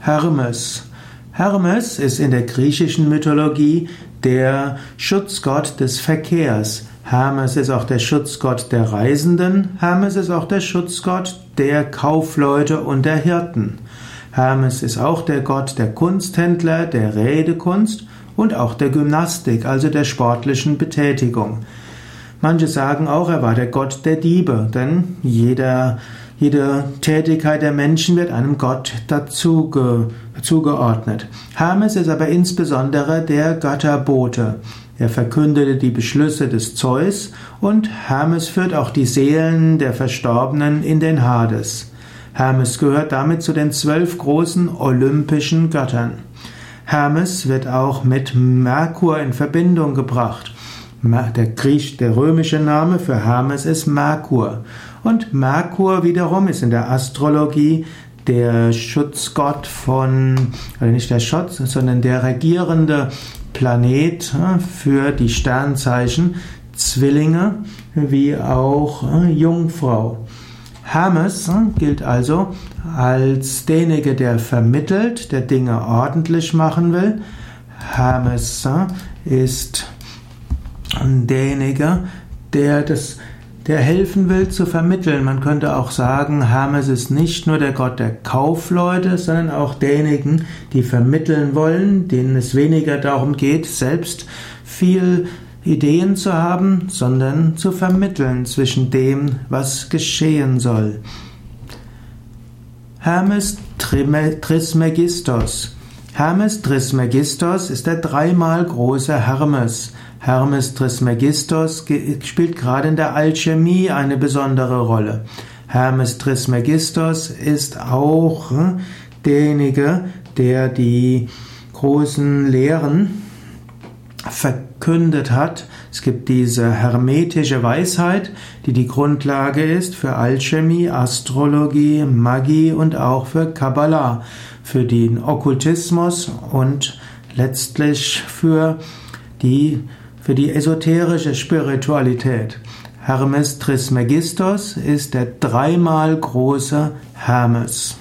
Hermes. Hermes ist in der griechischen Mythologie der Schutzgott des Verkehrs. Hermes ist auch der Schutzgott der Reisenden. Hermes ist auch der Schutzgott der Kaufleute und der Hirten. Hermes ist auch der Gott der Kunsthändler, der Redekunst und auch der Gymnastik, also der sportlichen Betätigung. Manche sagen auch, er war der Gott der Diebe, denn jeder, jede Tätigkeit der Menschen wird einem Gott dazu zugeordnet. Hermes ist aber insbesondere der Götterbote. Er verkündete die Beschlüsse des Zeus und Hermes führt auch die Seelen der Verstorbenen in den Hades. Hermes gehört damit zu den zwölf großen olympischen Göttern. Hermes wird auch mit Merkur in Verbindung gebracht. Der Griech, der römische Name für Hermes ist Merkur. Und Merkur wiederum ist in der Astrologie der Schutzgott von, also nicht der Schutz, sondern der regierende Planet äh, für die Sternzeichen Zwillinge wie auch äh, Jungfrau. Hermes äh, gilt also als derjenige, der vermittelt, der Dinge ordentlich machen will. Hermes ist derjenige, der das der helfen will zu vermitteln. Man könnte auch sagen, Hermes ist nicht nur der Gott der Kaufleute, sondern auch derjenigen, die vermitteln wollen, denen es weniger darum geht, selbst viel Ideen zu haben, sondern zu vermitteln zwischen dem, was geschehen soll. Hermes Trismegistos. Hermes Trismegistos ist der dreimal große Hermes. Hermes Trismegistos spielt gerade in der Alchemie eine besondere Rolle. Hermes Trismegistos ist auch hm, derjenige, der die großen Lehren verkündet hat. Es gibt diese hermetische Weisheit, die die Grundlage ist für Alchemie, Astrologie, Magie und auch für Kabbalah, für den Okkultismus und letztlich für die für die esoterische Spiritualität. Hermes Trismegistos ist der dreimal große Hermes.